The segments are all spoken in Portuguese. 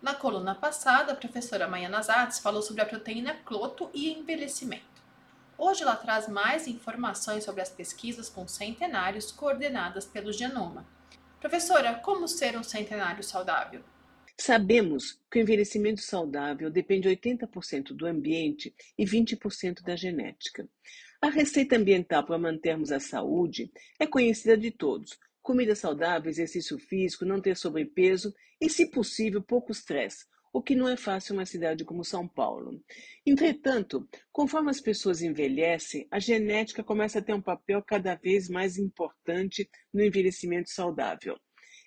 Na coluna passada, a professora Maiana Zatz falou sobre a proteína cloto e envelhecimento. Hoje ela traz mais informações sobre as pesquisas com centenários coordenadas pelo Genoma. Professora, como ser um centenário saudável? Sabemos que o envelhecimento saudável depende 80% do ambiente e 20% da genética. A receita ambiental para mantermos a saúde é conhecida de todos, comida saudável, exercício físico, não ter sobrepeso e, se possível, pouco estresse, o que não é fácil em uma cidade como São Paulo. Entretanto, conforme as pessoas envelhecem, a genética começa a ter um papel cada vez mais importante no envelhecimento saudável.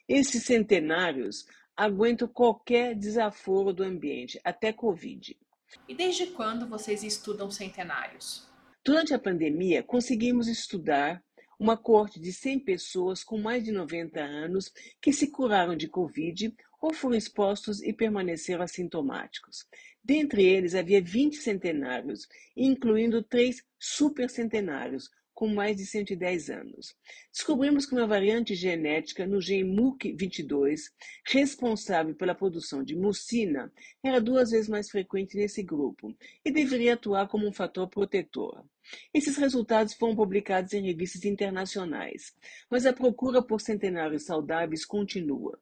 Esses centenários aguentam qualquer desaforo do ambiente, até Covid. E desde quando vocês estudam centenários? Durante a pandemia, conseguimos estudar uma corte de 100 pessoas com mais de 90 anos que se curaram de Covid ou foram expostos e permaneceram assintomáticos. Dentre eles havia 20 centenários, incluindo três supercentenários, com mais de 110 anos. Descobrimos que uma variante genética no gene MUC22, responsável pela produção de mucina, era duas vezes mais frequente nesse grupo e deveria atuar como um fator protetor. Esses resultados foram publicados em revistas internacionais, mas a procura por centenários saudáveis continua.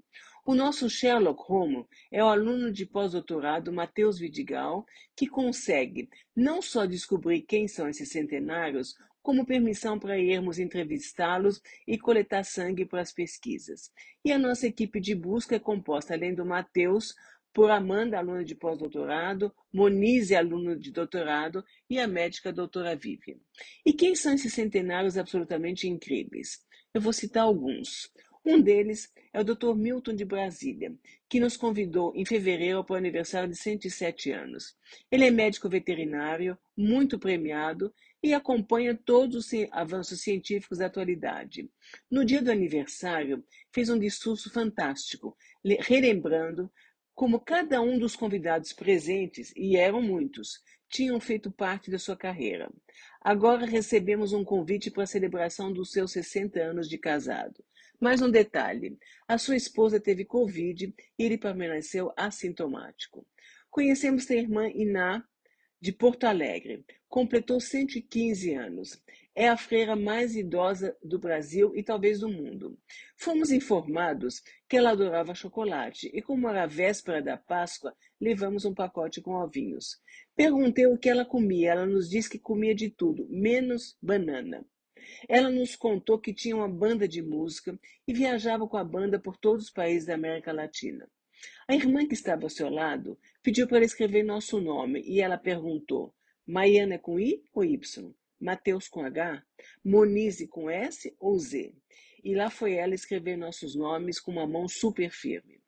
O nosso Sherlock Holmes é o aluno de pós-doutorado Matheus Vidigal, que consegue não só descobrir quem são esses centenários, como permissão para irmos entrevistá-los e coletar sangue para as pesquisas. E a nossa equipe de busca é composta, além do Matheus, por Amanda, aluna de pós-doutorado, Monize, aluna de doutorado, e a médica doutora Vivian. E quem são esses centenários absolutamente incríveis? Eu vou citar alguns. Um deles é o Dr. Milton de Brasília, que nos convidou em fevereiro para o aniversário de 107 anos. Ele é médico veterinário, muito premiado e acompanha todos os avanços científicos da atualidade. No dia do aniversário, fez um discurso fantástico, relembrando como cada um dos convidados presentes, e eram muitos, tinham feito parte da sua carreira. Agora recebemos um convite para a celebração dos seus 60 anos de casado. Mais um detalhe: a sua esposa teve Covid e ele permaneceu assintomático. Conhecemos sua irmã Iná, de Porto Alegre. Completou 115 anos. É a freira mais idosa do Brasil e talvez do mundo. Fomos informados que ela adorava chocolate e, como era a véspera da Páscoa, levamos um pacote com ovinhos. Perguntei o que ela comia. Ela nos disse que comia de tudo, menos banana. Ela nos contou que tinha uma banda de música e viajava com a banda por todos os países da América Latina. A irmã que estava ao seu lado pediu para escrever nosso nome e ela perguntou: Maiana com I ou Y? Mateus com H? Monize com S ou Z? E lá foi ela escrever nossos nomes com uma mão super firme.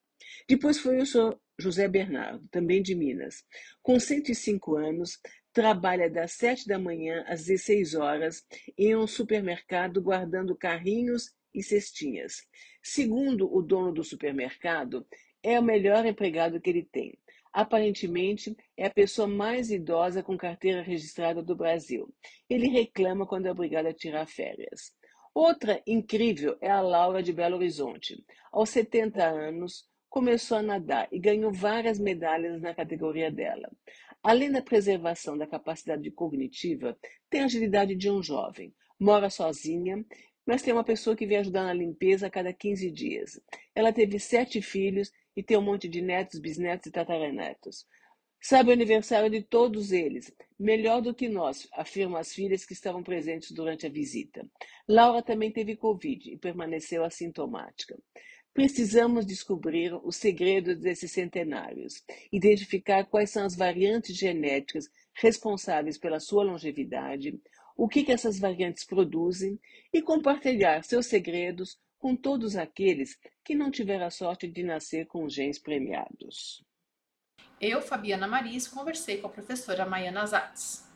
Depois foi o senhor José Bernardo, também de Minas. Com 105 anos, trabalha das 7 da manhã às 16 horas em um supermercado guardando carrinhos e cestinhas. Segundo o dono do supermercado, é o melhor empregado que ele tem. Aparentemente, é a pessoa mais idosa com carteira registrada do Brasil. Ele reclama quando é obrigado a tirar férias. Outra incrível é a Laura de Belo Horizonte. Aos 70 anos, começou a nadar e ganhou várias medalhas na categoria dela. Além da preservação da capacidade cognitiva, tem a agilidade de um jovem. Mora sozinha, mas tem uma pessoa que vem ajudar na limpeza a cada 15 dias. Ela teve sete filhos e tem um monte de netos, bisnetos e tataranetos. Sabe o aniversário de todos eles, melhor do que nós, afirmam as filhas que estavam presentes durante a visita. Laura também teve Covid e permaneceu assintomática. Precisamos descobrir os segredos desses centenários, identificar quais são as variantes genéticas responsáveis pela sua longevidade, o que, que essas variantes produzem e compartilhar seus segredos com todos aqueles que não tiveram a sorte de nascer com genes premiados. Eu, Fabiana Maris, conversei com a professora Maiana Zatz.